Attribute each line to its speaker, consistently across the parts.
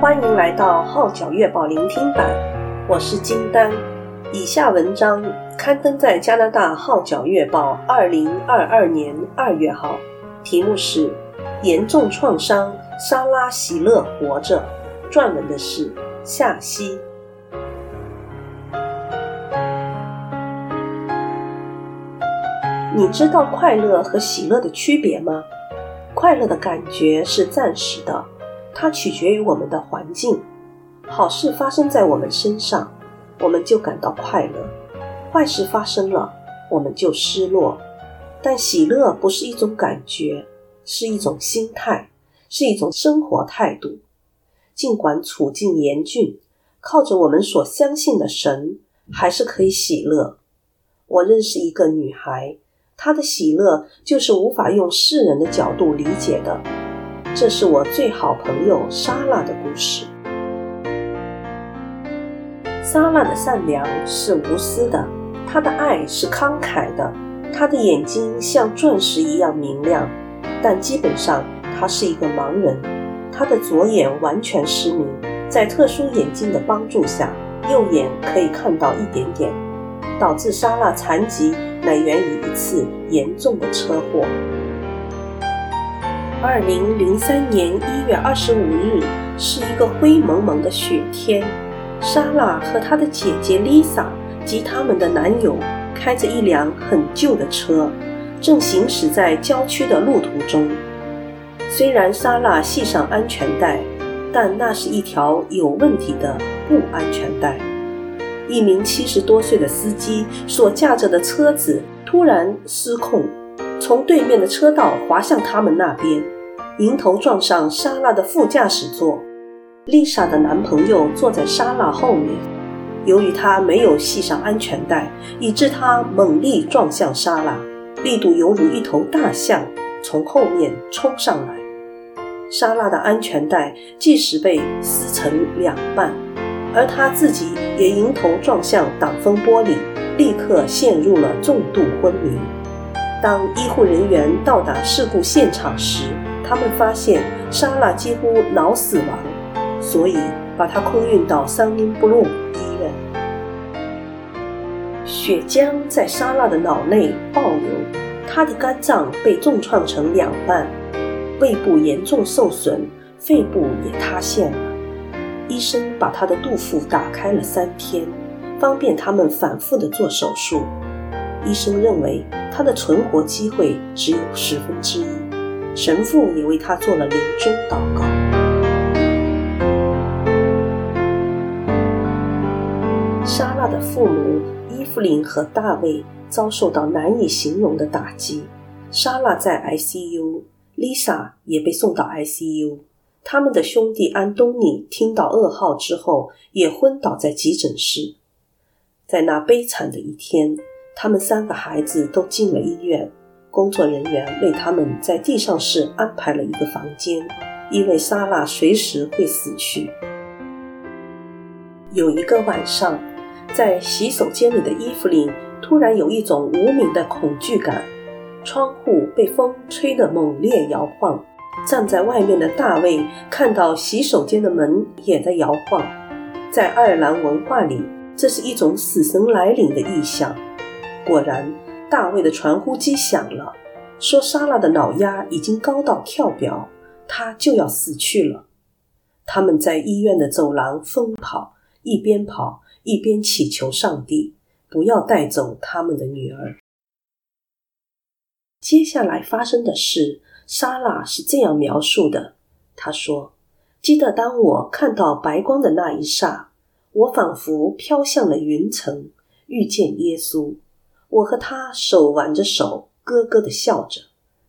Speaker 1: 欢迎来到《号角月报》聆听版，我是金丹。以下文章刊登在加拿大《号角月报》二零二二年二月号，题目是《严重创伤，莎拉喜乐活着》，撰文的是夏西。你知道快乐和喜乐的区别吗？快乐的感觉是暂时的，它取决于我们的环境。好事发生在我们身上，我们就感到快乐；坏事发生了，我们就失落。但喜乐不是一种感觉，是一种心态，是一种生活态度。尽管处境严峻，靠着我们所相信的神，还是可以喜乐。我认识一个女孩。她的喜乐就是无法用世人的角度理解的。这是我最好朋友莎拉的故事。莎拉的善良是无私的，她的爱是慷慨的，她的眼睛像钻石一样明亮。但基本上，她是一个盲人，她的左眼完全失明，在特殊眼镜的帮助下，右眼可以看到一点点，导致莎拉残疾。乃源于一次严重的车祸。二零零三年一月二十五日是一个灰蒙蒙的雪天，莎拉和她的姐姐丽莎及他们的男友开着一辆很旧的车，正行驶在郊区的路途中。虽然莎拉系上安全带，但那是一条有问题的不安全带。一名七十多岁的司机所驾着的车子突然失控，从对面的车道滑向他们那边，迎头撞上莎拉的副驾驶座。丽莎的男朋友坐在莎拉后面，由于他没有系上安全带，以致他猛力撞向莎拉，力度犹如一头大象从后面冲上来。莎拉的安全带即时被撕成两半。而他自己也迎头撞向挡风玻璃，立刻陷入了重度昏迷。当医护人员到达事故现场时，他们发现莎拉几乎脑死亡，所以把她空运到桑林布鲁医院。血浆在莎拉的脑内暴流，她的肝脏被重创成两半，胃部严重受损，肺部也塌陷了。医生把她的肚腹打开了三天，方便他们反复的做手术。医生认为他的存活机会只有十分之一。神父也为他做了临终祷告。莎拉的父母伊芙琳和大卫遭受到难以形容的打击。莎拉在 ICU，丽莎也被送到 ICU。他们的兄弟安东尼听到噩耗之后，也昏倒在急诊室。在那悲惨的一天，他们三个孩子都进了医院。工作人员为他们在地上室安排了一个房间，因为莎拉随时会死去。有一个晚上，在洗手间里的伊芙琳突然有一种无名的恐惧感，窗户被风吹得猛烈摇晃。站在外面的大卫看到洗手间的门也在摇晃，在爱尔兰文化里，这是一种死神来临的意象。果然，大卫的传呼机响了，说莎拉的脑压已经高到跳表，她就要死去了。他们在医院的走廊疯跑，一边跑一边祈求上帝不要带走他们的女儿。接下来发生的事。莎拉是这样描述的：“她说，记得当我看到白光的那一刹，我仿佛飘向了云层，遇见耶稣。我和他手挽着手，咯咯地笑着。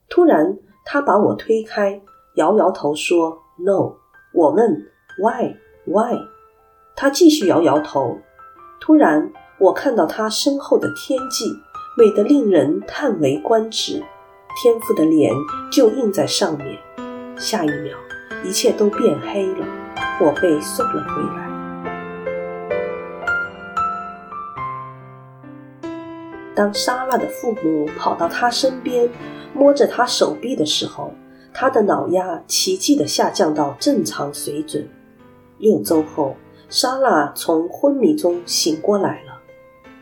Speaker 1: 突然，他把我推开，摇摇头说：‘No。’我问：‘Why? Why？’ 他继续摇摇头。突然，我看到他身后的天际，美得令人叹为观止。”天父的脸就印在上面，下一秒，一切都变黑了。我被送了回来。当莎拉的父母跑到她身边，摸着她手臂的时候，她的脑压奇迹地下降到正常水准。六周后，莎拉从昏迷中醒过来了。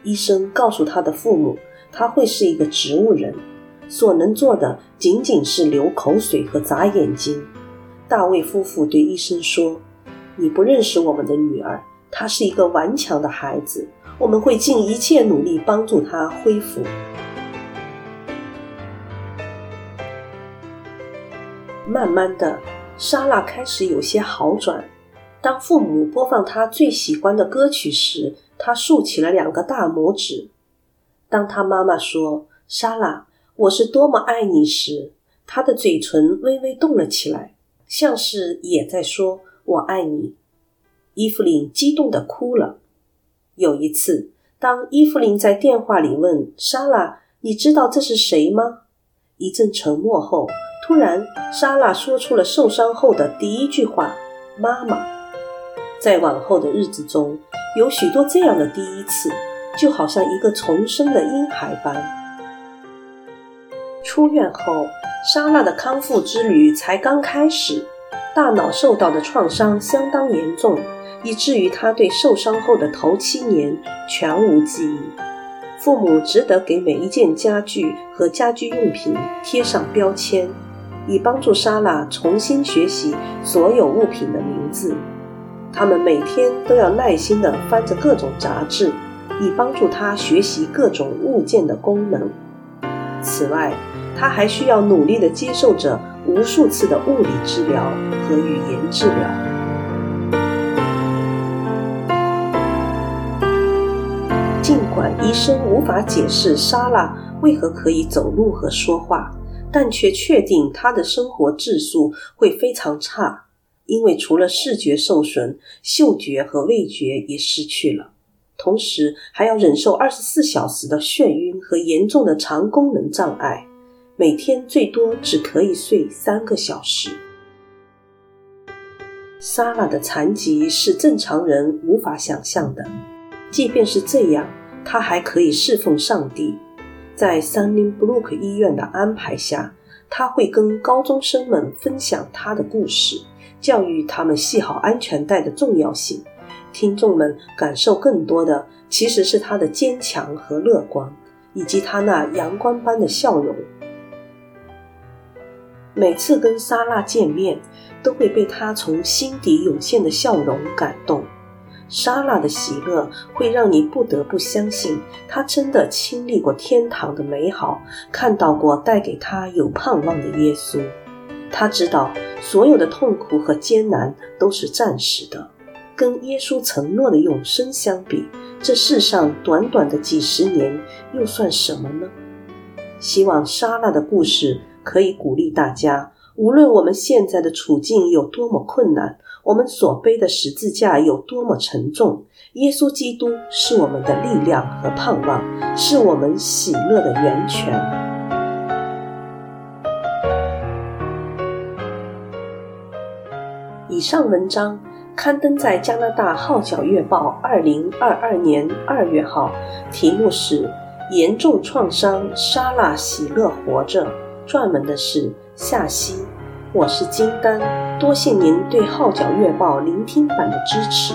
Speaker 1: 医生告诉她的父母，她会是一个植物人，所能做的仅仅是流口水和眨眼睛。大卫夫妇对医生说：“你不认识我们的女儿，她是一个顽强的孩子，我们会尽一切努力帮助他恢复。”慢慢的，莎拉开始有些好转。当父母播放她最喜欢的歌曲时，她竖起了两个大拇指。当她妈妈说“莎拉，我是多么爱你”时，她的嘴唇微微动了起来，像是也在说“我爱你”。伊芙琳激动地哭了。一次，当伊芙琳在电话里问莎拉：“你知道这是谁吗？”一阵沉默后，突然，莎拉说出了受伤后的第一句话：“妈妈。”在往后的日子中，有许多这样的第一次，就好像一个重生的婴孩般。出院后，莎拉的康复之旅才刚开始，大脑受到的创伤相当严重，以至于他对受伤后的头七年全无记忆。父母只得给每一件家具和家居用品贴上标签，以帮助莎拉重新学习所有物品的名字。他们每天都要耐心地翻着各种杂志，以帮助他学习各种物件的功能。此外，他还需要努力地接受着无数次的物理治疗和语言治疗。医生无法解释莎拉为何可以走路和说话，但却确定她的生活质素会非常差。因为除了视觉受损，嗅觉和味觉也失去了，同时还要忍受二十四小时的眩晕和严重的肠功能障碍，每天最多只可以睡三个小时。莎拉的残疾是正常人无法想象的，即便是这样，他还可以侍奉上帝。在 Sunnybrook 医院的安排下，他会跟高中生们分享他的故事。教育他们系好安全带的重要性，听众们感受更多的其实是他的坚强和乐观，以及他那阳光般的笑容。每次跟莎拉见面，都会被她从心底涌现的笑容感动。莎拉的喜乐会让你不得不相信，她真的经历过天堂的美好，看到过带给她有盼望的耶稣。他知道所有的痛苦和艰难都是暂时的，跟耶稣承诺的永生相比，这世上短短的几十年又算什么呢？希望莎拉的故事可以鼓励大家，无论我们现在的处境有多么困难，我们所背的十字架有多么沉重，耶稣基督是我们的力量和盼望，是我们喜乐的源泉。以上文章刊登在加拿大《号角月报》二零二二年二月号，题目是“严重创伤，莎拉喜乐活着”，撰文的是夏希。我是金丹，多谢您对《号角月报》聆听版的支持。